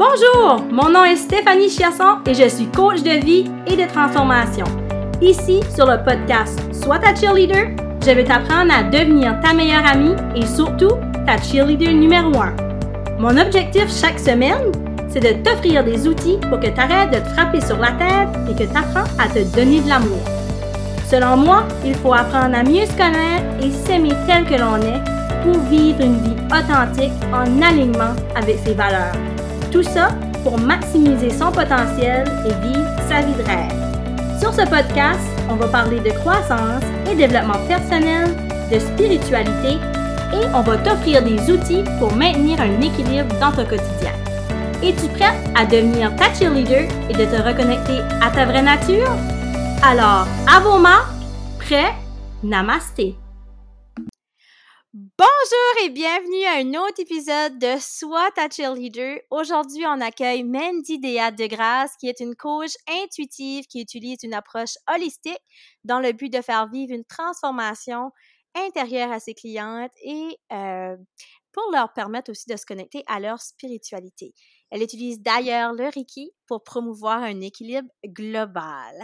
Bonjour, mon nom est Stéphanie Chiasson et je suis coach de vie et de transformation. Ici, sur le podcast Sois ta cheerleader, je vais t'apprendre à devenir ta meilleure amie et surtout ta cheerleader numéro un. Mon objectif chaque semaine, c'est de t'offrir des outils pour que tu arrêtes de te frapper sur la tête et que tu apprends à te donner de l'amour. Selon moi, il faut apprendre à mieux se connaître et s'aimer tel que l'on est pour vivre une vie authentique en alignement avec ses valeurs. Tout ça pour maximiser son potentiel et vivre sa vie de rêve. Sur ce podcast, on va parler de croissance et développement personnel, de spiritualité et on va t'offrir des outils pour maintenir un équilibre dans ton quotidien. Es-tu prête à devenir ta cheerleader et de te reconnecter à ta vraie nature? Alors, à vos marques, prêt? Namasté! Bonjour et bienvenue à un autre épisode de Soit ta cheerleader. Aujourd'hui, on accueille Mandy Déat de Grâce, qui est une coach intuitive qui utilise une approche holistique dans le but de faire vivre une transformation intérieure à ses clientes et euh, pour leur permettre aussi de se connecter à leur spiritualité. Elle utilise d'ailleurs le Reiki pour promouvoir un équilibre global.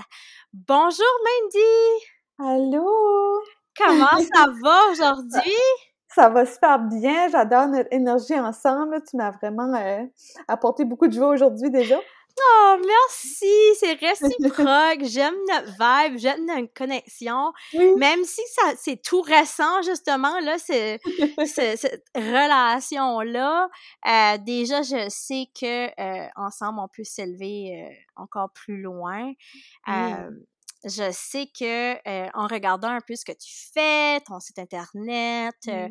Bonjour Mandy! Allô! Comment ça va aujourd'hui? Ça va super bien. J'adore notre énergie ensemble. Tu m'as vraiment euh, apporté beaucoup de joie aujourd'hui déjà. Oh, merci! C'est réciproque. j'aime notre vibe, j'aime notre connexion. Même si ça c'est tout récent, justement, là, c'est, cette relation-là. Euh, déjà, je sais que euh, ensemble, on peut s'élever encore plus loin je sais que euh, en regardant un peu ce que tu fais, ton site internet, euh,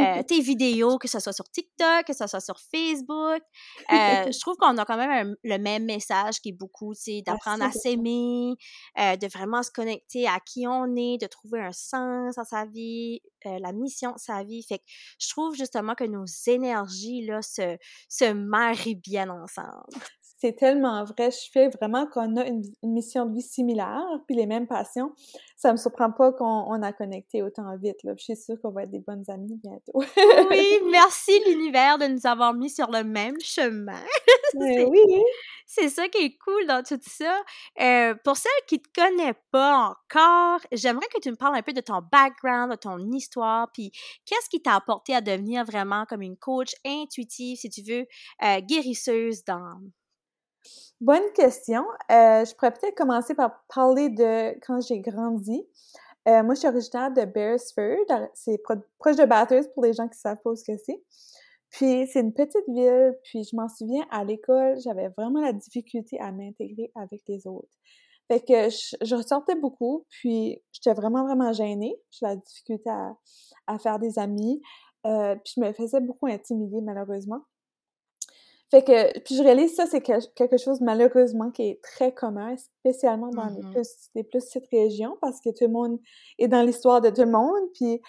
euh, tes vidéos, que ce soit sur TikTok, que ce soit sur Facebook, je trouve qu'on a quand même le même message qui est beaucoup, c'est d'apprendre à s'aimer, de vraiment se connecter à qui on est, de trouver un sens à sa vie, la mission de sa vie. Fait que je trouve justement que nos énergies là se, se marient bien ensemble c'est tellement vrai. Je fais vraiment qu'on a une, mission de vie similaire, puis les mêmes passions. Ça me surprend pas qu'on a connecté autant vite. Là. Je suis sûre qu'on va être des bonnes amies bientôt. oui, merci l'univers de nous avoir mis sur le même chemin. oui. C'est ça qui est cool dans tout ça. Euh, pour celles qui ne te connaissent pas encore, j'aimerais que tu me parles un peu de ton background, de ton histoire, puis qu'est-ce qui t'a apporté à devenir vraiment comme une coach intuitive, si tu veux, euh, guérisseuse d'âme? Bonne question. Euh, je pourrais peut-être commencer par parler de quand j'ai grandi. Euh, moi, je suis originaire de Beresford. C'est proche de Bathurst pour les gens qui savent pas ce que c'est. Puis, c'est une petite ville. Puis, je m'en souviens, à l'école, j'avais vraiment la difficulté à m'intégrer avec les autres. Fait que je, ressortais beaucoup. Puis, j'étais vraiment, vraiment gênée. J'avais la difficulté à, à, faire des amis. Euh, puis, je me faisais beaucoup intimider, malheureusement. Fait que, puis je réalise ça, c'est quelque chose malheureusement qui est très commun, spécialement dans les, mmh plus, les plus petites régions, parce que tout le monde est dans l'histoire de tout le monde, puis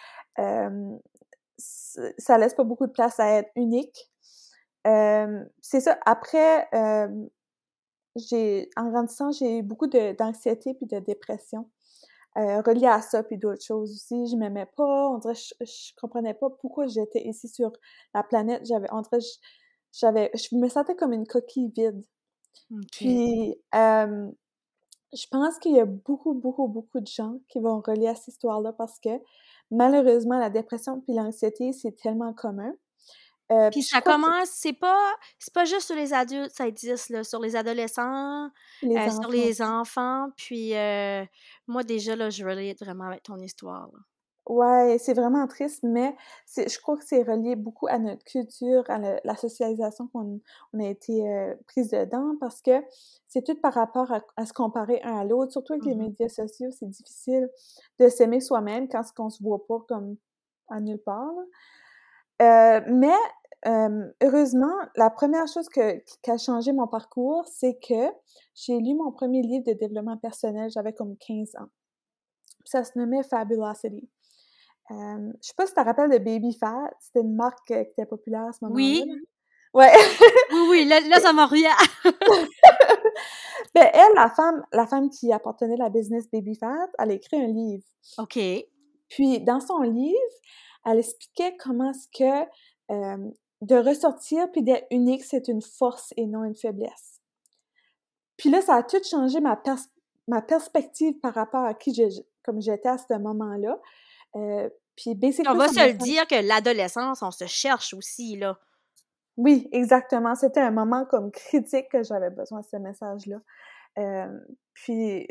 ça laisse pas beaucoup de place à être unique. c'est ça. Après, j'ai, en grandissant, j'ai eu beaucoup d'anxiété puis de dépression. Euh, relié à ça, puis d'autres choses aussi. Je m'aimais pas, on dirait je, je comprenais pas pourquoi j'étais ici sur la planète. J'avais, on dirait, j'avais, je me sentais comme une coquille vide. Puis, je pense qu'il y a beaucoup, beaucoup, beaucoup de gens qui vont relier à cette histoire-là parce que malheureusement, la dépression puis l'anxiété, c'est tellement commun. Euh, puis ça commence, c'est pas, c'est pas juste sur les adultes, ça existe là, sur les adolescents, euh, sur les enfants. Puis euh, moi déjà là, je relate vraiment avec ton histoire. Là. Ouais, c'est vraiment triste, mais je crois que c'est relié beaucoup à notre culture, à la socialisation qu'on on a été euh, prise dedans, parce que c'est tout par rapport à, se comparer un à l'autre, surtout avec les mmh médias sociaux, c'est difficile de s'aimer soi-même quand on se voit pas comme à nulle part. Euh, mais heureusement, la première chose que, qui a changé mon parcours, c'est que j'ai lu mon premier livre de développement personnel, j'avais comme 15 ans. Ça se nommait Fabulosity. Euh, je sais pas si tu te rappelles de Baby Fat. C'était une marque euh, qui était populaire à ce moment-là. Oui. Ouais. oui, oui, là, ça m'a rien. ben, elle, la femme, la femme qui appartenait à la business Baby Fat, elle a écrit un livre. OK. Puis, dans son livre, elle expliquait comment est-ce que euh, de ressortir puis d'être unique, c'est une force et non une faiblesse. Puis là, ça a tout changé ma, ma perspective par rapport à qui comme j'étais à ce moment-là. Euh, puis On va se le dire que l'adolescence, on se cherche aussi, là. Oui, exactement. C'était un moment comme critique que j'avais besoin de ce message-là. Euh, puis,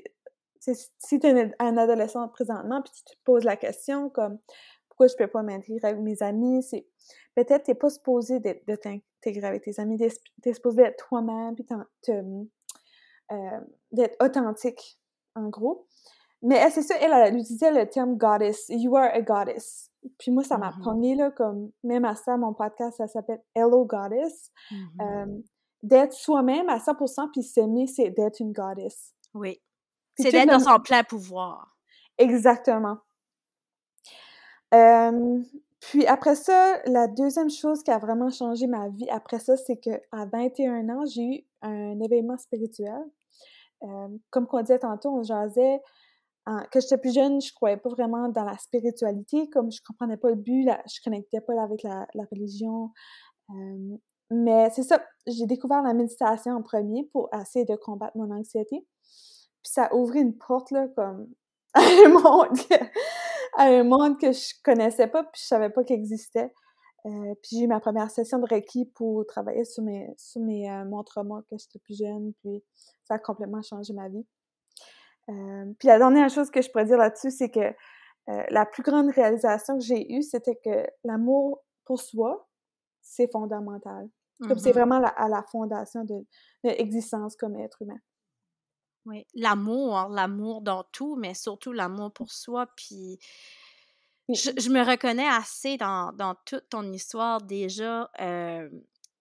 si tu es un adolescent présentement, puis tu te poses la question comme pourquoi je peux pas m'intégrer avec mes amis, c'est peut-être t'es pas supposé de t'intégrer avec tes amis, t'es supposé être toi-même, puis euh, d'être authentique, en gros. Mais c'est ça, elle, elle, utilisait le terme goddess. You are a goddess. Puis moi, ça m'a mmh là, comme, même à ça, mon podcast, ça s'appelle Hello Goddess. Mmh d'être soi-même à 100%, puis s'aimer, c'est d'être une goddess. Oui. C'est d'être dans son plein pouvoir. Exactement. puis après ça, la deuxième chose qui a vraiment changé ma vie après ça, c'est qu'à 21 ans, j'ai eu un événement spirituel. comme on disait tantôt, on jasait quand j'étais plus jeune, je croyais pas vraiment dans la spiritualité, comme je comprenais pas le but, là, je connectais pas avec la, religion. mais c'est ça, j'ai découvert la méditation en premier pour essayer de combattre mon anxiété. Puis ça a ouvert une porte, là, comme à un monde que, à un monde que je connaissais pas, puis je savais pas qu'il existait. Euh, puis j'ai eu ma première session de Reiki pour travailler sur mes, sur mes euh, quand j'étais plus jeune, puis ça a complètement changé ma vie. Euh, puis la dernière chose que je pourrais dire là-dessus, c'est que euh, la plus grande réalisation que j'ai eue, c'était que l'amour pour soi, c'est fondamental. Comme c'est mm-hmm. vraiment à la fondation de, l'existence comme être humain. Oui, l'amour, l'amour dans tout, mais surtout l'amour pour soi. Puis je, me reconnais assez dans, dans, toute ton histoire déjà. Euh,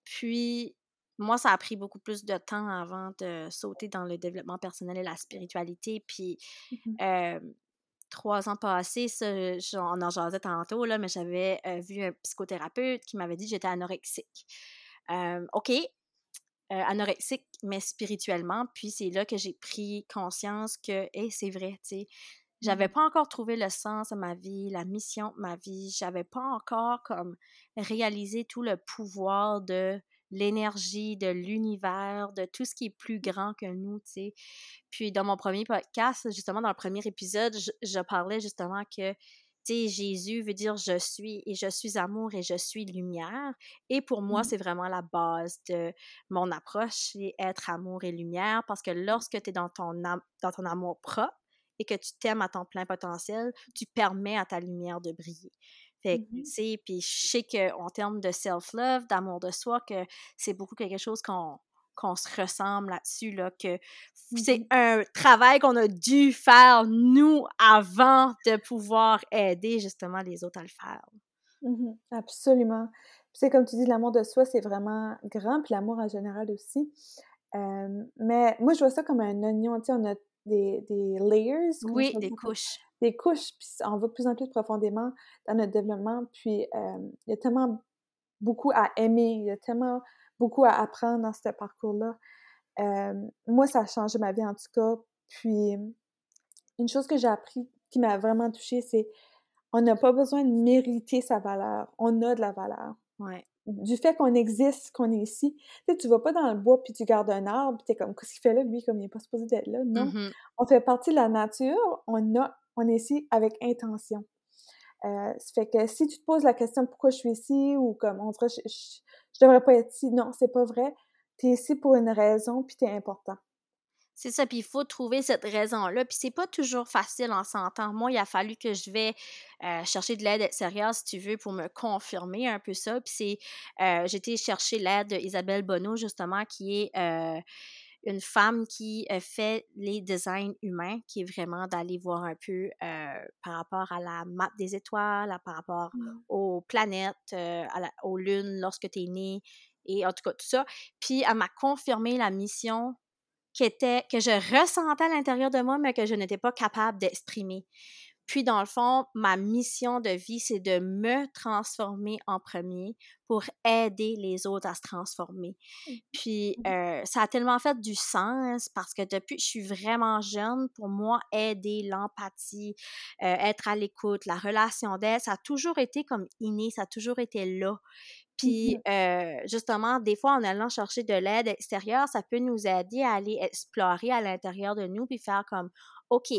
puis moi, ça a pris beaucoup plus de temps avant de sauter dans le développement personnel et la spiritualité. Puis, mmh trois ans passés, ça, j'en en jasais tantôt, là, mais j'avais vu un psychothérapeute qui m'avait dit que j'étais anorexique. OK, anorexique, mais spirituellement. Puis, c'est là que j'ai pris conscience que, hé, c'est vrai, tu sais. J'avais mmh pas encore trouvé le sens de ma vie, la mission de ma vie. J'avais pas encore comme réalisé tout le pouvoir de l'énergie de l'univers, de tout ce qui est plus grand que nous, tu sais. Puis dans mon premier podcast, justement, dans le premier épisode, je, parlais justement que, tu sais, Jésus veut dire je suis et je suis amour et je suis lumière. Et pour moi, mmh. c'est vraiment la base de mon approche, c'est être amour et lumière parce que lorsque tu es dans ton, dans ton amour propre et que tu t'aimes à ton plein potentiel, tu permets à ta lumière de briller. Fait que, mmh tu sais, puis je sais qu'en termes de self-love, d'amour de soi, que c'est beaucoup quelque chose qu'on qu'on se ressemble là-dessus, là, que c'est un travail qu'on a dû faire, nous, avant de pouvoir aider justement les autres à le faire. Mmh absolument. c'est comme tu dis, l'amour de soi, c'est vraiment grand, puis l'amour en général aussi. mais moi, je vois ça comme un oignon, tu sais, on a des, des layers. Oui, des couches des couches, puis on va de plus en plus profondément dans notre développement. Puis il y a tellement beaucoup à aimer, il y a tellement beaucoup à apprendre dans ce parcours-là. moi, ça a changé ma vie en tout cas. Puis une chose que j'ai appris qui m'a vraiment touchée, c'est on n'a pas besoin de mériter sa valeur. On a de la valeur. Ouais. Du fait qu'on existe, qu'on est ici. Tu sais, tu vas pas dans le bois puis tu gardes un arbre puis t'es comme, qu'est-ce qu'il fait là, lui, comme il n'est pas supposé d'être là. Non. Mmh on fait partie de la nature. On a on est ici avec intention. Euh, ça fait que si tu te poses la question pourquoi je suis ici ou comme on dirait je, je, devrais pas être ici, non, c'est pas vrai. Tu es ici pour une raison puis tu es important. C'est ça, puis il faut trouver cette raison-là. Puis c'est pas toujours facile en s'entendant. Moi, il a fallu que je vais euh, chercher de l'aide extérieure, si tu veux, pour me confirmer un peu ça. Puis c'est, euh, été chercher l'aide d'Isabelle Bonneau, justement, qui est une femme qui fait les designs humains, qui est vraiment d'aller voir un peu par rapport à la map des étoiles, par rapport mmh. aux planètes, aux lunes lorsque tu es né, et en tout cas tout ça. Puis elle m'a confirmé la mission qui était, que je ressentais à l'intérieur de moi, mais que je n'étais pas capable d'exprimer. Puis, dans le fond, ma mission de vie, c'est de me transformer en premier pour aider les autres à se transformer. Mmh. Puis, mmh. euh, ça a tellement fait du sens parce que depuis que je suis vraiment jeune, pour moi, aider, l'empathie, euh, être à l'écoute, la relation d'aide, ça a toujours été comme inné, ça a toujours été là. Puis, mmh euh, justement, des fois, en allant chercher de l'aide extérieure, ça peut nous aider à aller explorer à l'intérieur de nous, puis faire comme, OK,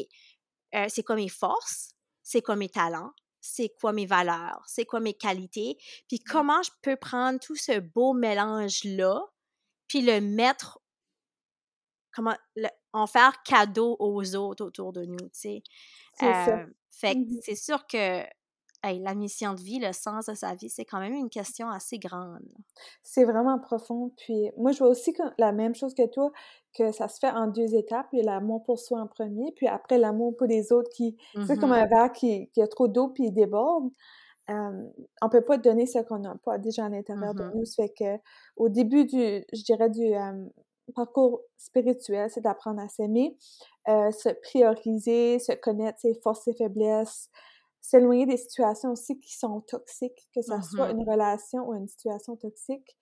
euh, c'est quoi mes forces, c'est quoi mes talents, c'est quoi mes valeurs, c'est quoi mes qualités, puis mmh. comment je peux prendre tout ce beau mélange-là, puis le mettre, comment, en faire cadeau aux autres autour de nous, tu sais? Euh, fait que mmh c'est sûr que la mission de vie, le sens de sa vie, c'est quand même une question assez grande. C'est vraiment profond. Puis moi, je vois aussi la même chose que toi, que ça se fait en deux étapes. Il y a l'amour pour soi en premier, puis après l'amour pour les autres qui... C'est comme un mmh verre qui, a trop d'eau puis il déborde. On on peut pas donner ce qu'on n'a pas déjà à l'intérieur de mmh nous. Ça fait que au début du, je dirais, du parcours spirituel, c'est d'apprendre à s'aimer, euh, se prioriser, se connaître ses forces et faiblesses, s'éloigner des situations aussi qui sont toxiques, que ce soit mmh une relation ou une situation toxique.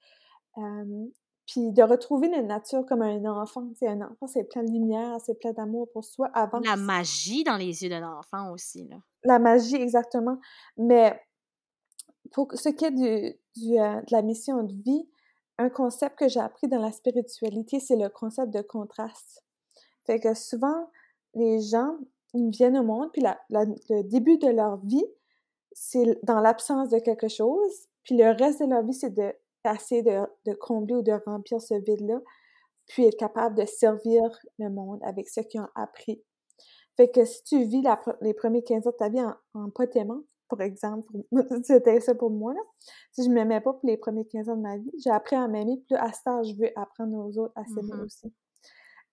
puis de retrouver notre nature comme un enfant. C'est un enfant, c'est plein de lumière, c'est plein d'amour pour soi avant. La magie dans les yeux d'un enfant aussi, là. La magie, exactement. Mais pour ce qui est du, du euh, de la mission de vie, un concept que j'ai appris dans la spiritualité, c'est le concept de contraste. Fait que souvent, les gens, ils viennent au monde, puis le début de leur vie, c'est dans l'absence de quelque chose, puis le reste de leur vie, c'est de essayer de, combler ou de remplir ce vide-là, puis être capable de servir le monde avec ce qu'ils ont appris. Fait que si tu vis les premiers 15 ans de ta vie en, en pas t'aimant, par exemple, c'était ça pour moi, là. Si je m'aimais pas pour les premiers 15 ans de ma vie, j'ai appris à m'aimer, puis à temps, je veux apprendre aux autres à s'aimer mmh aussi.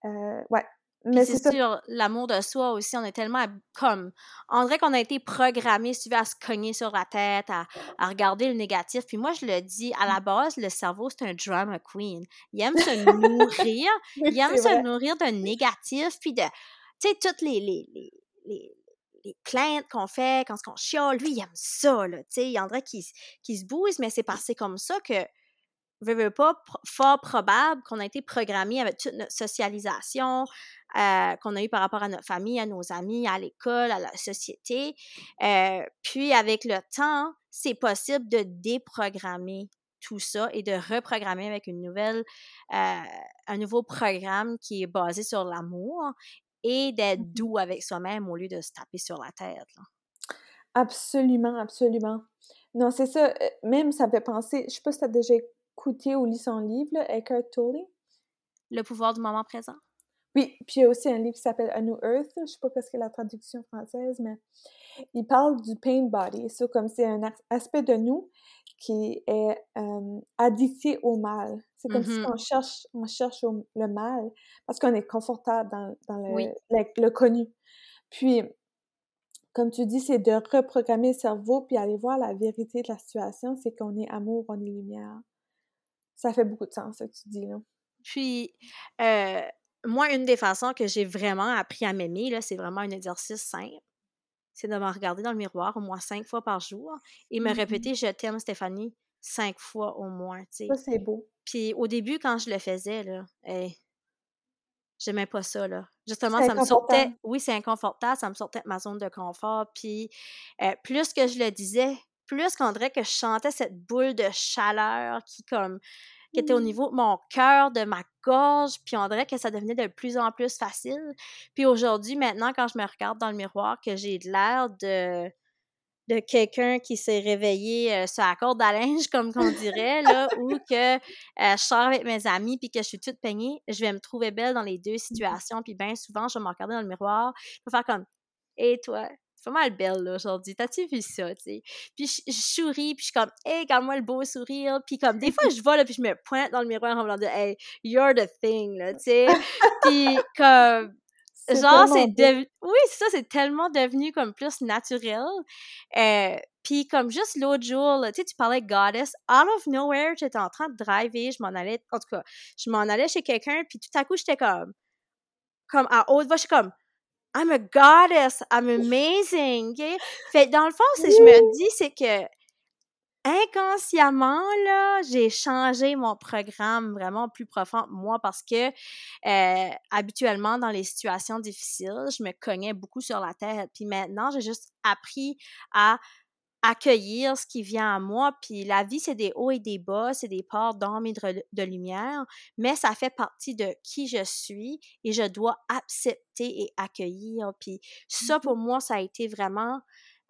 Euh, ouais, mais c'est sûr, l'amour de soi aussi, on est tellement comme. On dirait qu'on a été programmé, si tu veux, à se cogner sur la tête, à, à, regarder le négatif. Puis moi, je le dis, à la base, le cerveau, c'est un drama queen. Il aime se nourrir, il aime se nourrir de négatif, puis de. Tu sais, toutes les, les, les, les les plaintes qu'on fait, quand on chiale, lui, il aime ça, là, tu sais, il y en a qui, qui se bousent, mais c'est passé comme ça que veux, pas, fort probable qu'on a été programmé avec toute notre socialisation euh, qu'on a eu par rapport à notre famille, à nos amis, à l'école, à la société. Euh, puis avec le temps, c'est possible de déprogrammer tout ça et de reprogrammer avec une nouvelle, euh, un nouveau programme qui est basé sur l'amour et d'être mmh doux avec soi-même au lieu de se taper sur la tête. Absolument, absolument. Non, c'est ça. Même, ça me fait penser, je sais pas si tu as déjà écouté ou lu son livre, là, Eckhart Tolle. Le pouvoir du moment présent. Oui, puis il y a aussi un livre qui s'appelle A New Earth, je sais pas ce que la traduction française, mais il parle du pain body, ça comme c'est un aspect de nous qui est euh, addicté au mal. C'est comme si mm-hmm. on cherche, on cherche le mal parce qu'on est confortable dans, dans le, le, connu. Puis, comme tu dis, c'est de reprogrammer le cerveau puis aller voir la vérité de la situation, c'est qu'on est amour, on est lumière ça fait beaucoup de sens, ce que tu dis, là. Puis, euh, moi, une des façons que j'ai vraiment appris à m'aimer, c'est vraiment un exercice simple. C'est de me regarder dans le miroir au moins cinq fois par jour et me mmh répéter Je t'aime, Stéphanie, cinq fois au moins. Ça, c'est beau. Puis au début, quand je le faisais, là, hey, j'aimais pas ça, là. Justement, ça me sortait. Oui, c'est inconfortable, ça me sortait de ma zone de confort. Puis euh, plus que je le disais, plus qu'on dirait que je chantais cette boule de chaleur qui comme qui était au mmh. niveau de mon cœur, de ma gorge, puis on dirait que ça devenait de plus en plus facile. Puis aujourd'hui, maintenant, quand je me regarde dans le miroir, que j'ai l'air de de quelqu'un qui s'est réveillé euh, sur la corde à linge, comme qu'on dirait, là, ou que euh, je sors avec mes amis puis que je suis toute peignée, je vais me trouver belle dans les deux mmh situations. Puis bien souvent, je vais me regarder dans le miroir, je vais faire comme « Et toi, pas mal belle là aujourd'hui. T'as-tu vu ça, tu sais? Puis je, souris, puis je suis comme, hey, regarde-moi le beau sourire. Puis comme, des fois, je vais là, puis je me pointe dans le miroir en me disant, hey, you're the thing, là, tu sais? puis comme, genre, c'est devenu, oui, ça, c'est tellement devenu comme plus naturel. Euh, puis comme juste l'autre jour, tu sais, tu parlais de Goddess, out of nowhere, j'étais en train de driver, je m'en allais, en tout cas, je m'en allais chez quelqu'un, puis tout à coup, j'étais comme, comme à haute voix, je suis comme, I'm a goddess, I'm amazing. Fait dans le fond, ce que je me dis, c'est que inconsciemment, là, j'ai changé mon programme vraiment plus profond moi parce que euh, habituellement, dans les situations difficiles, je me cognais beaucoup sur la tête. Puis maintenant, j'ai juste appris à accueillir ce qui vient à moi. Puis la vie, c'est des hauts et des bas, c'est des parts d'ombre et de, lumière, mais ça fait partie de qui je suis et je dois accepter et accueillir. Puis ça, pour mmh moi, ça a été vraiment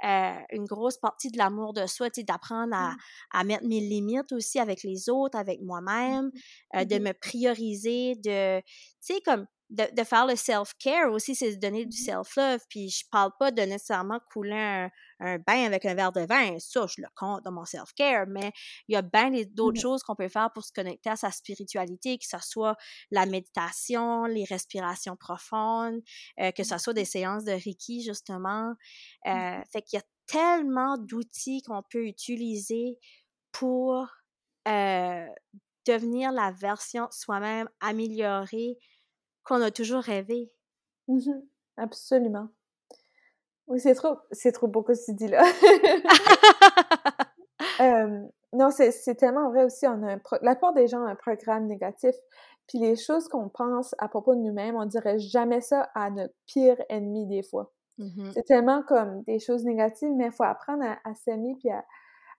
euh, une grosse partie de l'amour de soi, tu sais, d'apprendre à, mmh. à, mettre mes limites aussi avec les autres, avec moi-même, euh, de mmh me prioriser, de, tu sais, comme de, faire le self-care aussi, c'est de donner du mmh self-love. Puis je parle pas de nécessairement couler un, bain avec un verre de vin. Ça, je le compte dans mon self-care. Mais il y a bien d'autres choses qu'on peut faire pour se connecter à sa spiritualité, que ce soit la méditation, les respirations profondes, euh, que ce soit des séances de Reiki, justement. Euh, fait qu'il y a tellement d'outils qu'on peut utiliser pour euh, devenir la version soi-même améliorée qu'on a toujours rêvé. Mmh Absolument. Oui, c'est trop, c'est trop beau que tu dis là. non, c'est tellement vrai aussi. On a un la plupart des gens ont un programme négatif. Puis les choses qu'on pense à propos de nous-mêmes, on dirait jamais ça à notre pire ennemi des fois. Mmh c'est tellement comme des choses négatives, mais il faut apprendre à, s'aimer puis à,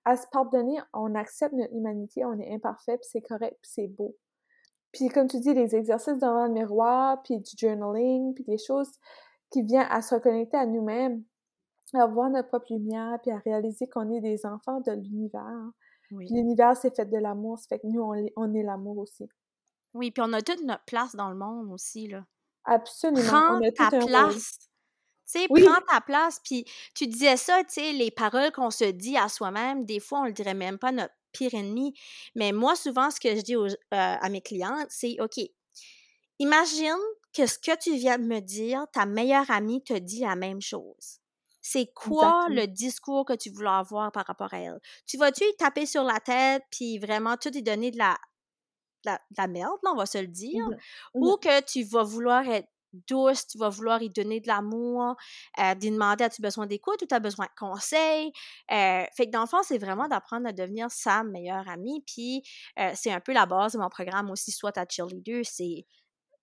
à, se pardonner. On accepte notre humanité, on est imparfait, puis c'est correct, puis c'est beau. Puis comme tu dis, les exercices devant le miroir, puis du journaling, puis des choses qui viennent à se reconnecter à nous-mêmes, à voir notre propre lumière, puis à réaliser qu'on est des enfants de l'univers. L'univers, c'est fait de l'amour, ça fait que nous, on, on est l'amour aussi. Oui, puis on a toute notre place dans le monde aussi, là. Absolument. Prends ta place. Tu sais, prends ta place. Puis tu disais ça, tu sais, les paroles qu'on se dit à soi-même, des fois, on le dirait même pas notre pire ennemi. Mais moi, souvent, ce que je dis euh, à mes clientes, c'est OK, imagine que ce que tu viens de me dire, ta meilleure amie te dit la même chose. C'est quoi le discours que tu voulais avoir par rapport à elle? Tu vas-tu y taper sur la tête, puis vraiment tout y donner de la, la, merde, on va se le dire? Mmh Ou mmh que tu vas vouloir être douce, tu vas vouloir y donner de l'amour, euh, d'y demander as-tu besoin d'écoute ou tu as besoin de conseils? Euh, fait que dans le fond, c'est vraiment d'apprendre à devenir sa meilleure amie. Puis euh, c'est un peu la base de mon programme aussi, soit ta cheerleader. C'est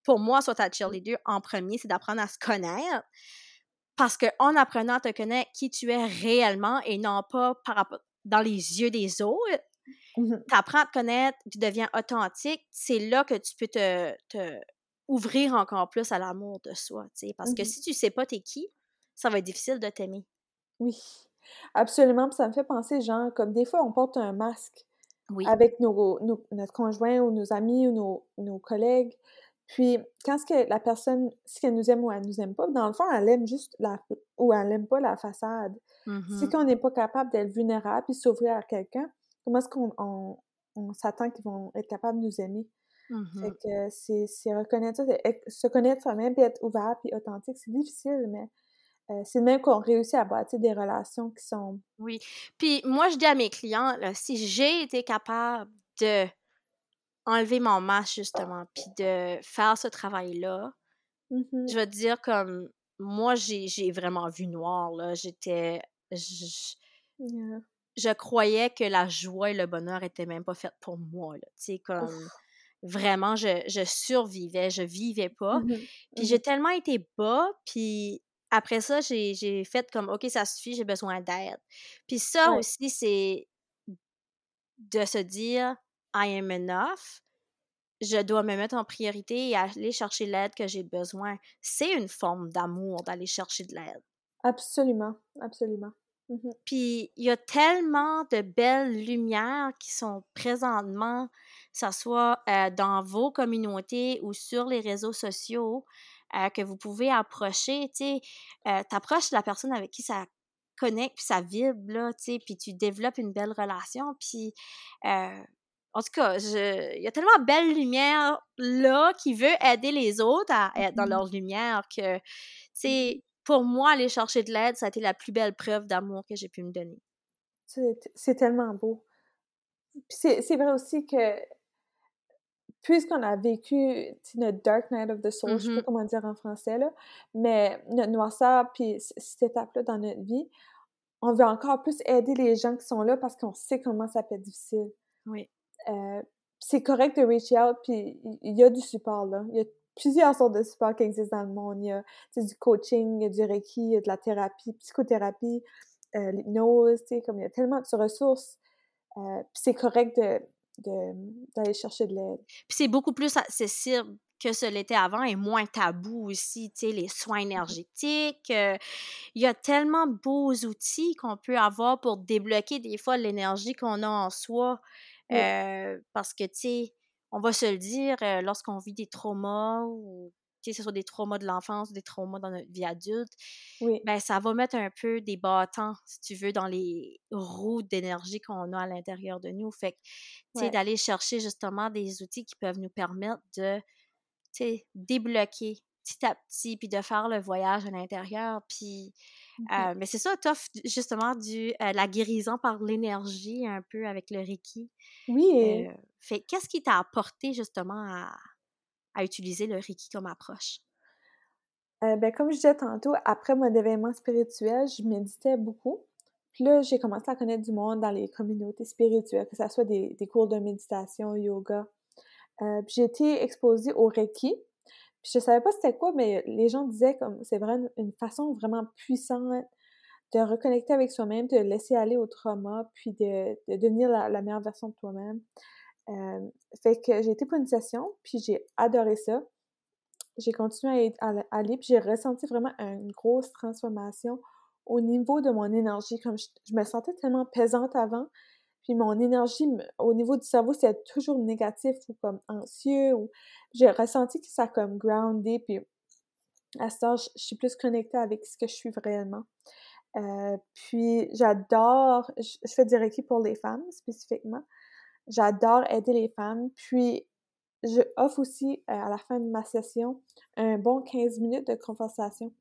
pour moi, soit ta cheerleader en premier, c'est d'apprendre à se connaître. Parce qu'en apprenant à te connaître qui tu es réellement et non pas par rapport dans les yeux des autres, mmh tu apprends à te connaître, tu deviens authentique, c'est là que tu peux te ouvrir encore plus à l'amour de soi, tu sais, parce que mmh si tu sais pas t'es qui, ça va être difficile de t'aimer. Oui, absolument. ça me fait penser, genre, comme des fois, on porte un masque avec nos, notre conjoint ou nos amis ou nos, nos collègues. Puis, quand ce que la personne, si elle nous aime ou elle nous aime pas, dans le fond, elle aime juste la, ou elle aime pas la façade. Si mmh on n'est pas capable d'être vulnérable et s'ouvrir à quelqu'un, comment est-ce qu'on on s'attend qu'ils vont être capables de nous aimer? Mmh fait que c'est reconnaître ça, se connaître soi-même, puis être ouvert, puis authentique, c'est difficile, mais c'est même qu'on réussit à bâtir des relations qui sont... Oui. Puis moi, je dis à mes clients, si j'ai été capable de enlever mon masque, justement, puis de faire ce travail-là, mmh je veux dire comme... Moi, j'ai vraiment vu noir, là. J'étais... Je, croyais que la joie et le bonheur étaient même pas faits pour moi, là. Tu sais, comme vraiment, je, je, survivais, je vivais pas. Mmh puis mmh j'ai tellement été bas, puis après ça, j'ai fait comme, OK, ça suffit, j'ai besoin d'aide. Puis ça aussi, c'est de se dire, I am enough, je dois me mettre en priorité et aller chercher l'aide que j'ai besoin. C'est une forme d'amour d'aller chercher de l'aide. Absolument, absolument. Mmh puis il y a tellement de belles lumières qui sont présentement que ce soit dans vos communautés ou sur les réseaux sociaux, que vous pouvez approcher, tu sais, t'approches la personne avec qui ça connecte, puis ça vibre, là, tu sais, puis tu développes une belle relation, puis... en tout cas, il y a tellement de belle lumière là qui veut aider les autres à être dans mmh leur lumière que, tu sais, pour moi, aller chercher de l'aide, ça a été la plus belle preuve d'amour que j'ai pu me donner. C'est tellement beau. Puis c'est vrai aussi que puisqu'on a vécu notre Dark Night of the Soul, je sais pas mm-hmm. comment dire en français, là, mais notre noirceur, puis cette étape-là dans notre vie, on veut encore plus aider les gens qui sont là parce qu'on sait comment ça peut être difficile. Oui. Euh, c'est correct de reach out, puis il y a du support, là. Il y a plusieurs sortes de supports qui existent dans le monde. Il y a du coaching, il y a du Reiki, il y a de la thérapie, psychothérapie, euh, l'hypnose, tu sais, comme il y a tellement de ressources. Euh, puis c'est correct de, d'aller chercher de l'aide. Puis c'est beaucoup plus accessible que ce l'était avant et moins tabou aussi, tu sais, les soins mmh énergétiques. Euh, il y a tellement de beaux outils qu'on peut avoir pour débloquer des fois l'énergie qu'on a en soi. Euh, parce que, tu sais, on va se le dire, euh, lorsqu'on vit des traumas ou que ce soit des traumas de l'enfance, des traumas dans notre vie adulte, oui. ben ça va mettre un peu des bâtons, si tu veux, dans les roues d'énergie qu'on a à l'intérieur de nous. Fait que, tu sais, d'aller chercher justement des outils qui peuvent nous permettre de, tu sais, débloquer petit à petit, puis de faire le voyage à l'intérieur. Puis, euh, mais c'est ça, t'offres justement du, euh, la guérison par l'énergie un peu avec le Reiki. Oui. Euh, fait qu'est-ce qui t'a apporté justement à, à utiliser le Reiki comme approche? Euh, ben, comme je disais tantôt, après mon événement spirituel, je méditais beaucoup. Puis là, j'ai commencé à connaître du monde dans les communautés spirituelles, que ce soit des, cours de méditation, yoga. Euh, puis j'ai été exposée au Reiki. Puis je savais pas c'était quoi, mais les gens disaient comme c'est vraiment une façon vraiment puissante de reconnecter avec soi-même, de laisser aller au trauma, puis de, de devenir la, meilleure version de toi-même. Fait que j'ai été pour une session, puis j'ai adoré ça. J'ai continué à, aller, puis j'ai ressenti vraiment une grosse transformation au niveau de mon énergie. Comme je, me sentais tellement pesante avant, puis mon énergie au niveau du cerveau, c'était toujours négatif ou comme anxieux. Ou j'ai ressenti que ça comme groundé, puis à ça, je, suis plus connectée avec ce que je suis vraiment. Euh, puis j'adore, je, je, fais du Reiki pour les femmes spécifiquement. J'adore aider les femmes. Puis, je offre aussi euh, à la fin de ma session un bon 15 minutes de conversation.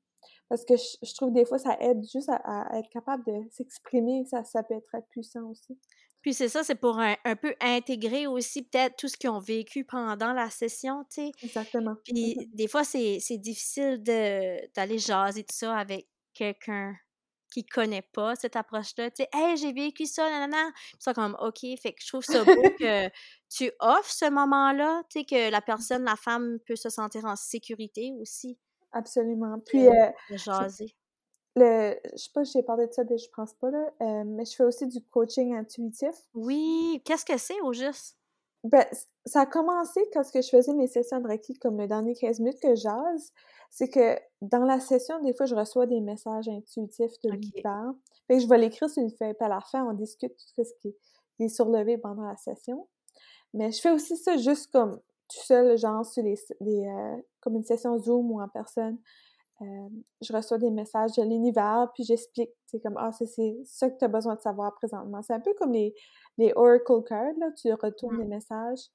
Parce que je, trouve des fois, ça aide juste à, être capable de s'exprimer. Ça, ça peut être très puissant aussi. Puis c'est ça, c'est pour un, peu intégrer aussi peut-être tout ce qu'ils ont vécu pendant la session, tu sais. Exactement. Puis mm-hmm. des fois, c'est difficile d'aller jaser tout ça avec quelqu'un qui connaît pas cette approche-là. Tu sais, hey, j'ai vécu ça, nanana. Puis ça, comme, OK. Fait que je trouve ça beau que tu offres ce moment-là, tu sais, que la personne, la femme peut se sentir en sécurité aussi. Absolument. Puis, euh, jaser. Le, je sais pas j'ai parlé de ça, mais je pense pas, là, euh, mais je fais aussi du coaching intuitif. Oui, qu'est-ce que c'est au juste? Ben, ça a commencé quand je faisais mes sessions de Reiki, comme le dernier 15 minutes que jase, c'est que dans la session, des fois, je reçois des messages intuitifs de okay. l'univers. Fait que je vais l'écrire sur une feuille, puis à la fin, on discute tout ce qui est, surlevé pendant la session. Mais je fais aussi ça juste comme tout seul, genre sur les, euh, comme une session Zoom ou en personne. Euh, je reçois des messages de l'univers, puis j'explique, c'est comme, ah, c'est ça que tu as besoin de savoir présentement. C'est un peu comme les, les Oracle Cards, là, tu retournes des messages.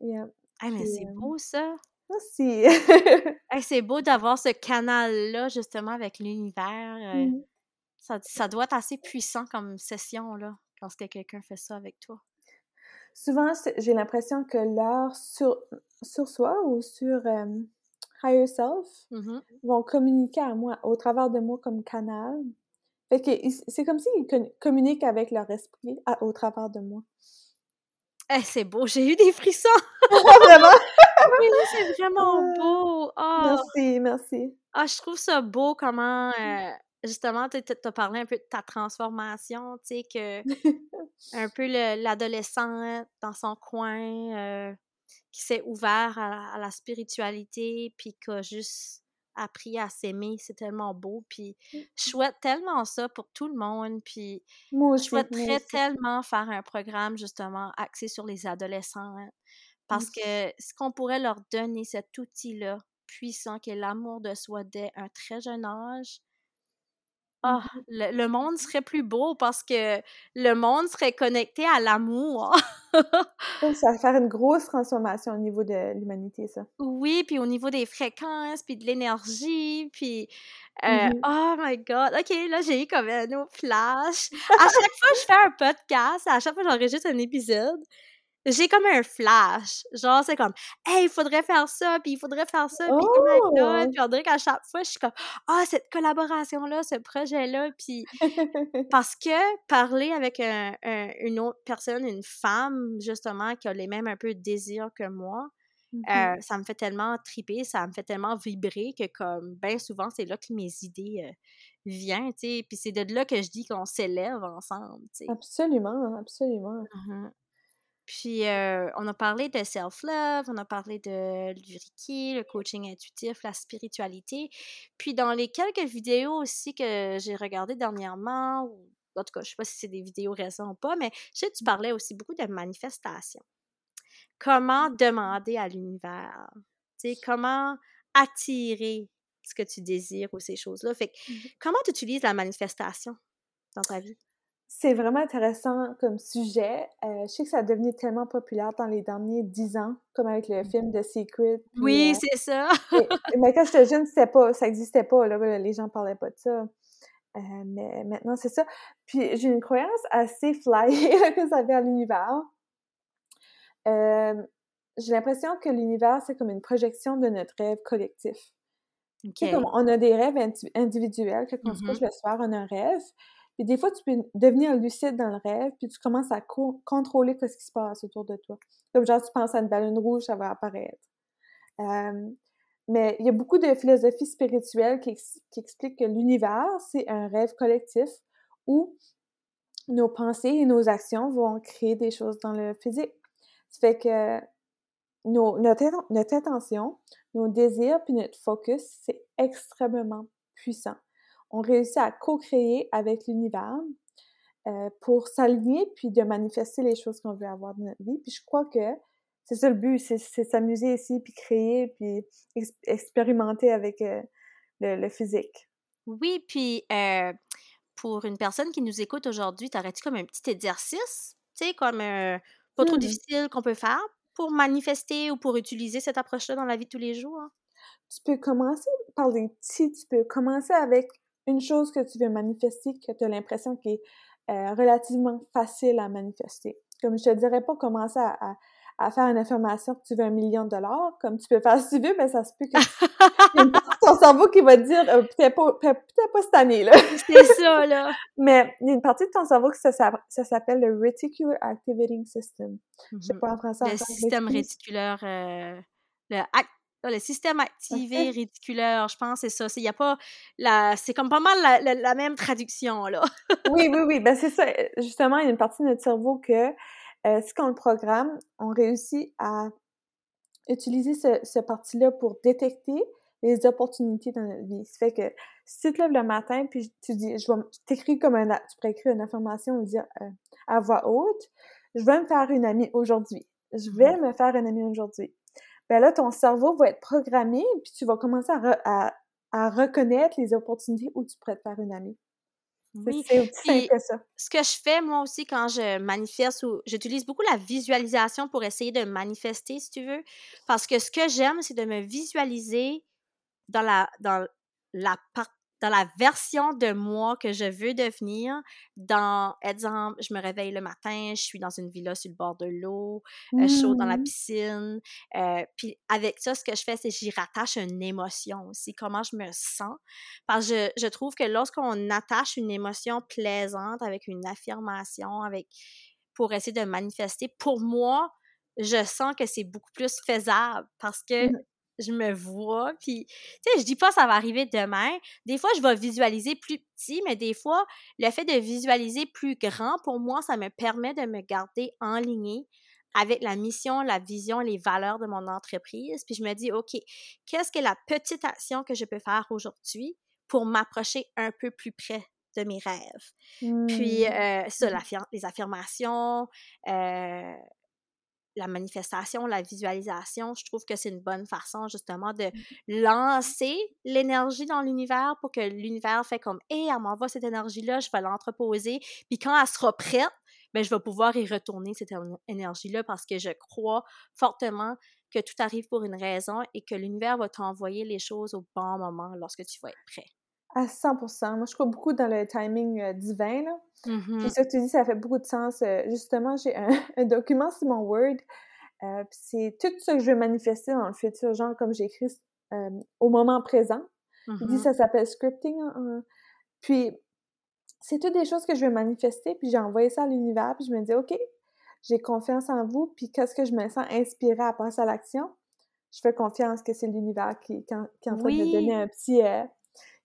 Yeah. Ah, mais c'est euh, beau, ça! Merci! c'est beau d'avoir ce canal-là, justement, avec l'univers. Euh, mmh. ça, ça, doit être assez puissant comme session, là, quand quelqu'un fait ça avec toi. Souvent, j'ai l'impression que l'heure sur, sur soi ou sur higher self mmh vont communiquer à moi, au travers de moi comme canal. Fait que c'est comme s'ils communiquent avec leur esprit au travers de moi. Eh, c'est beau, j'ai eu des frissons! vraiment? oui, c'est vraiment ah, beau! Oh. Merci, merci. Ah, je trouve ça beau comment, euh, justement, tu as parlé un peu de ta transformation, tu sais, que un peu l'adolescent dans son coin euh, qui s'est ouvert à la, spiritualité, puis qui a juste appris à s'aimer, c'est tellement beau. Puis je mmh. souhaite tellement ça pour tout le monde. Puis moi je souhaiterais tellement faire un programme justement axé sur les adolescents. Hein, parce que ce qu'on pourrait leur donner, cet outil-là puissant qui est l'amour de soi dès un très jeune âge, ah, le, monde serait plus beau parce que le monde serait connecté à l'amour. ça va faire une grosse transformation au niveau de l'humanité, ça. Oui, puis au niveau des fréquences, puis de l'énergie, puis... Euh, mmh oh my God! OK, là, j'ai eu comme un autre flash. À chaque fois que je fais un podcast, à chaque fois que j'enregistre un épisode, j'ai comme un flash. Genre, c'est comme, hey, il faudrait faire ça, puis il faudrait faire ça, puis oh! puis on dirait qu'à chaque fois, je suis comme, ah, cette collaboration-là, ce projet-là, puis parce que parler avec une autre personne, une femme, justement, qui a les mêmes un peu désirs que moi, mmh euh, ça me fait tellement triper, ça me fait tellement vibrer que, comme, bien souvent, c'est là que mes idées euh, viennent, tu sais, puis c'est de là que je dis qu'on s'élève ensemble, tu sais. Absolument, absolument. Mmh puis, on a parlé de self-love, on a parlé de l'Uriki, le coaching intuitif, la spiritualité. Puis, dans les quelques vidéos aussi que j'ai regardées dernièrement, ou en tout cas, je sais pas si c'est des vidéos récentes ou pas, mais je sais que tu parlais aussi beaucoup de manifestation. Comment demander à l'univers? Tu sais, comment attirer ce que tu désires ou ces choses-là? Fait que, mmh comment tu utilises la manifestation dans ta vie? C'est vraiment intéressant comme sujet. Euh, je sais que ça a devenu tellement populaire dans les derniers dix ans, comme avec le mmh. film The Secret. oui, euh, c'est ça! mais quand j'étais jeune, pas, ça n'existait pas. Là, les gens parlaient pas de ça. Euh, mais maintenant, c'est ça. Puis j'ai une croyance assez fly que ça vient à l'univers. j'ai l'impression que l'univers, c'est comme une projection de notre rêve collectif. Comme on a des rêves individuels, quand on se couche mmh le soir, on a un rêve. Puis des fois, tu peux devenir lucide dans le rêve, puis tu commences à contrôler ce qui se passe autour de toi. Comme genre, tu penses à une ballon rouge, ça va apparaître. mais il y a beaucoup de philosophies spirituelles qui, expliquent que l'univers, c'est un rêve collectif où nos pensées et nos actions vont créer des choses dans le physique. Ça fait que notre, notre intention, nos désirs puis notre focus, c'est extrêmement puissant on réussit à co-créer avec l'univers euh, pour s'aligner puis de manifester les choses qu'on veut avoir dans notre vie. Puis je crois que c'est ça le but, c'est s'amuser ici, puis créer, puis expérimenter avec euh, le, physique. Oui, puis euh, pour une personne qui nous écoute aujourd'hui, t'aurais-tu comme un petit exercice, tu sais, comme pas trop mmh. difficile qu'on peut faire pour manifester ou pour utiliser cette approche-là dans la vie de tous les jours? Tu peux commencer par des petits, tu peux commencer avec une chose que tu veux manifester, que tu as l'impression qui est euh, relativement facile à manifester. Comme je te dirais pas commencer à, à, faire une affirmation que tu veux un million de dollars, comme tu peux faire si tu veux, mais ça se peut que y a une partie de ton cerveau qui va te dire euh, peut-être pas, peut pas cette année là. C'est ça là. mais il y a une partie de ton cerveau que ça, ça, s'appelle le reticular activating system. Je sais mm-hmm. pas en français. Le système réticulaire, euh, le le système activé réticulaire, je pense, c'est ça. Il y a pas la, c'est comme pas mal la, même traduction là. oui, oui, oui. Ben c'est ça. Justement, il y a une partie de notre cerveau que euh, si on le programme, on réussit à utiliser ce, ce parti-là pour détecter les opportunités dans notre vie. Ça fait que si tu te lèves le matin puis tu dis, je vais t'écris comme un, tu pourrais écrire une information ou dire euh, à voix haute, je vais me faire une amie aujourd'hui. Je vais mmh. me faire une amie aujourd'hui ben là, ton cerveau va être programmé, puis tu vas commencer à, à, reconnaître les opportunités où tu pourrais te faire une amie. Oui, c'est aussi simple que ça. Ce que je fais, moi aussi, quand je manifeste, ou j'utilise beaucoup la visualisation pour essayer de manifester, si tu veux, parce que ce que j'aime, c'est de me visualiser dans la, dans la, dans la version de moi que je veux devenir, dans, exemple, je me réveille le matin, je suis dans une villa sur le bord de l'eau, euh, chaud dans la mmh. piscine. Euh, puis avec ça, ce que je fais, c'est que j'y rattache une émotion aussi, comment je me sens. Parce que je, je trouve que lorsqu'on attache une émotion plaisante avec une affirmation, avec pour essayer de manifester, pour moi, je sens que c'est beaucoup plus faisable parce que mmh je me vois, puis, tu sais, je dis pas ça va arriver demain. Des fois, je vais visualiser plus petit, mais des fois, le fait de visualiser plus grand, pour moi, ça me permet de me garder en ligne avec la mission, la vision, les valeurs de mon entreprise. Puis je me dis, OK, qu'est-ce que la petite action que je peux faire aujourd'hui pour m'approcher un peu plus près de mes rêves? Puis, mmh. euh, ça, les affirmations, euh, la manifestation, la visualisation, je trouve que c'est une bonne façon justement de mmh. lancer l'énergie dans l'univers pour que l'univers fait comme Hé, elle m'envoie cette énergie-là, je vais l'entreposer. Puis quand elle sera prête, bien, je vais pouvoir y retourner cette énergie-là parce que je crois fortement que tout arrive pour une raison et que l'univers va t'envoyer les choses au bon moment lorsque tu vas être prêt. À 100% Moi, je crois beaucoup dans le timing euh, divin, là. Mmh Puis ça que tu dis, ça fait beaucoup de sens. Euh, justement, j'ai un, document sur mon Word, euh, c'est tout ce que je veux manifester dans le futur, genre comme j'écris au moment présent. Il dit mmh ça s'appelle scripting. Puis c'est toutes des choses que je veux manifester, puis j'ai envoyé ça à l'univers, puis je me dis, OK, j'ai confiance en vous, puis qu'est-ce que je me sens inspirée à passer à l'action? Je fais confiance que c'est l'univers qui, qui, est en train de me donner un petit,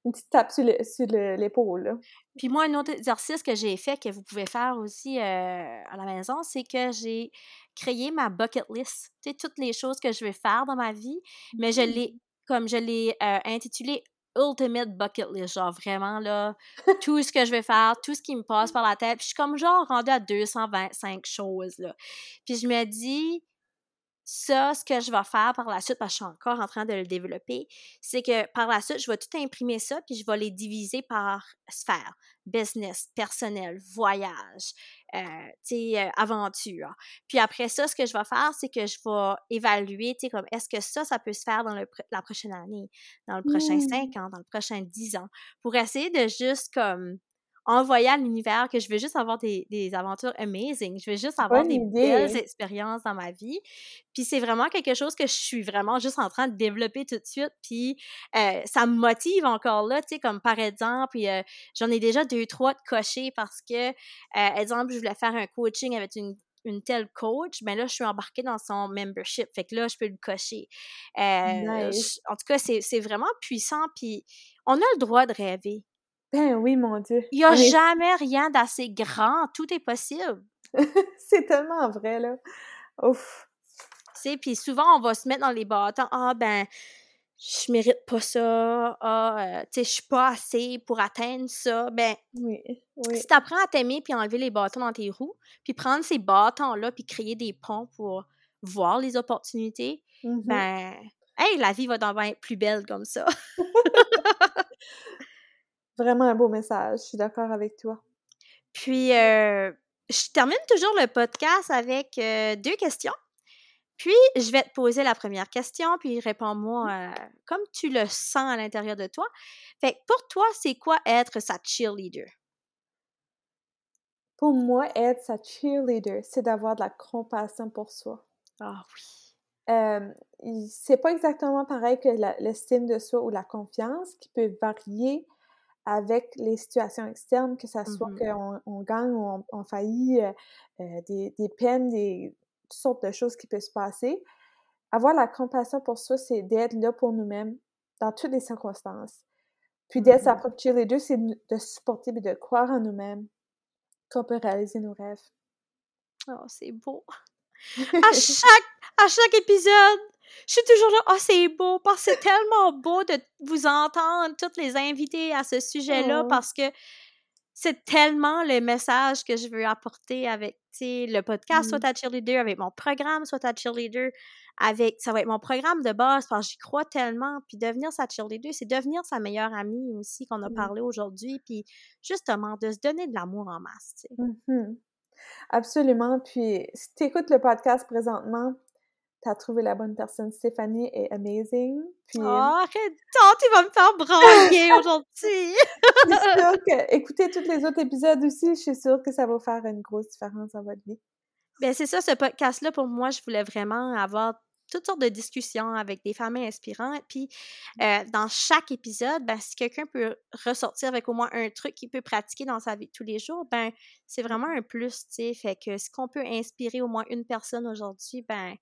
une petite tape sur l'épaule. Puis moi, un autre exercice que j'ai fait, que vous pouvez faire aussi euh, à la maison, c'est que j'ai créé ma bucket list. Tu sais, toutes les choses que je vais faire dans ma vie, mais je l'ai, mmh. comme je l'ai euh, intitulé Ultimate Bucket List. Genre vraiment, là, tout ce que je vais faire, tout ce qui me passe par la tête. Puis je suis comme genre rendue à 225 choses, là. Puis je me dis, ça, ce que je vais faire par la suite, parce que je suis encore en train de le développer, c'est que par la suite, je vais tout imprimer ça, puis je vais les diviser par sphère, business, personnel, voyage, euh, euh, aventure. Puis après ça, ce que je vais faire, c'est que je vais évaluer, tu comme est-ce que ça, ça peut se faire dans le, la prochaine année, dans le prochain mmh. cinq ans, dans le prochain dix ans, pour essayer de juste comme envoyer à l'univers que je veux juste avoir des, des, aventures amazing. Je veux juste avoir des belles expériences dans ma vie. Puis c'est vraiment quelque chose que je suis vraiment juste en train de développer tout de suite. Puis euh, ça me motive encore là, tu sais, comme par exemple, euh, j'en ai déjà deux, trois de cocher parce que, euh, exemple, je voulais faire un coaching avec une une telle coach, ben là, je suis embarquée dans son membership. Fait que là, je peux le cocher. en tout cas, c'est vraiment puissant. Puis on a le droit de rêver. Ben oui, mon Dieu. Il n'y a jamais rien d'assez grand. Tout est possible. c'est tellement vrai, là. Ouf. Tu sais, puis souvent, on va se mettre dans les bâtons. Ah, ben, je mérite pas ça. Ah, euh, tu sais, je suis pas assez pour atteindre ça. Ben, oui, oui. si tu apprends à t'aimer puis enlever les bâtons dans tes roues, puis prendre ces bâtons-là puis créer des ponts pour voir les opportunités, mm-hmm. ben, hey, la vie va d'en être plus belle comme ça. Vraiment un beau message, je suis d'accord avec toi. Puis, euh, je termine toujours le podcast avec euh, deux questions. Puis, je vais te poser la première question, puis réponds-moi mmh. euh, comme tu le sens à l'intérieur de toi. Fait pour toi, c'est quoi être sa cheerleader? Pour moi, être sa cheerleader, c'est d'avoir de la compassion pour soi. Ah oui. C'est pas exactement pareil que l'estime de soi ou la confiance, qui peut varier avec les situations externes, que ça soit mmh qu'on on gagne ou on, faillit, euh, euh, des, des, peines, des toutes sortes de choses qui peuvent se passer. Avoir la compassion pour soi, c'est d'être là pour nous-mêmes dans toutes les circonstances. Puis d'être sa mmh propre cheerleader, c'est de supporter et de croire en nous-mêmes qu'on peut réaliser nos rêves. Oh, c'est beau! à chaque, à chaque épisode, je suis toujours là, oh, c'est beau, parce que c'est tellement beau de vous entendre, toutes les invités à ce sujet-là, oh. parce que c'est tellement le message que je veux apporter avec le podcast Soit ta cheerleader, avec mon programme Soit ta cheerleader, avec ça va être mon programme de base parce que j'y crois tellement. Puis devenir sa cheerleader, c'est devenir sa meilleure amie aussi qu'on a parlé aujourd'hui. Puis justement, de se donner de l'amour en masse. Mmh Absolument. Puis si tu écoutes le podcast présentement, t'as trouvé la bonne personne. Stéphanie est amazing. Puis... Oh, arrête tu vas me faire brailler aujourd'hui! que, écoutez tous les autres épisodes aussi, je suis sûre que ça va faire une grosse différence dans votre vie. Bien, c'est ça, ce podcast-là, pour moi, je voulais vraiment avoir toutes sortes de discussions avec des femmes inspirantes. Puis, euh, dans chaque épisode, ben, si quelqu'un peut ressortir avec au moins un truc qu'il peut pratiquer dans sa vie de tous les jours, ben, c'est vraiment un plus, tu sais. Fait que si qu'on peut inspirer au moins une personne aujourd'hui, ben,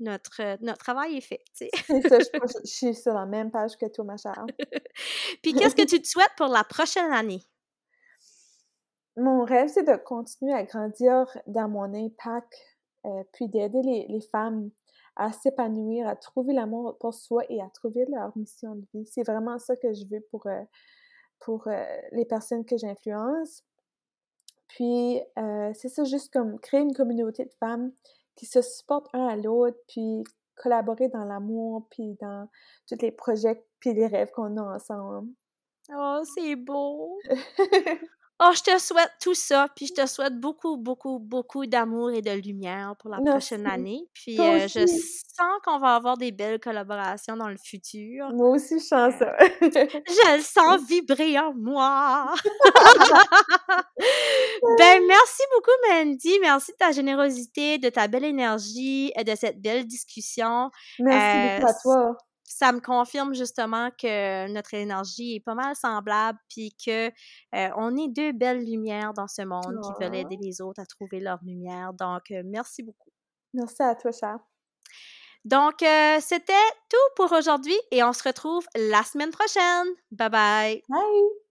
notre, euh, notre travail est fait. ça, je, suis sur la même page que toi, ma chère. Puis qu'est-ce que tu te souhaites pour la prochaine année? Mon rêve, c'est de continuer à grandir dans mon impact, euh, puis d'aider les, les, femmes à s'épanouir, à trouver l'amour pour soi et à trouver leur mission de vie. C'est vraiment ça que je veux pour, euh, pour les personnes que j'influence. Puis, c'est ça, juste comme créer une communauté de femmes qui se supportent un à l'autre, puis collaborer dans l'amour, puis dans tous les projets, puis les rêves qu'on a ensemble. Oh, c'est beau! Oh, je te souhaite tout ça, puis je te souhaite beaucoup, beaucoup, beaucoup d'amour et de lumière pour la prochaine année. Puis euh, je sens qu'on va avoir des belles collaborations dans le futur. Moi aussi, je sens ça. je le sens vibrer en moi. ben, merci beaucoup, Mandy. Merci de ta générosité, de ta belle énergie, et de cette belle discussion. Merci beaucoup à euh, toi ça me confirme justement que notre énergie est pas mal semblable, puis que euh, on est deux belles lumières dans ce monde qui veulent aider les autres à trouver leur lumière. Donc, euh, merci beaucoup. Merci à toi, Charles. Donc, euh, c'était tout pour aujourd'hui et on se retrouve la semaine prochaine. Bye bye. Bye.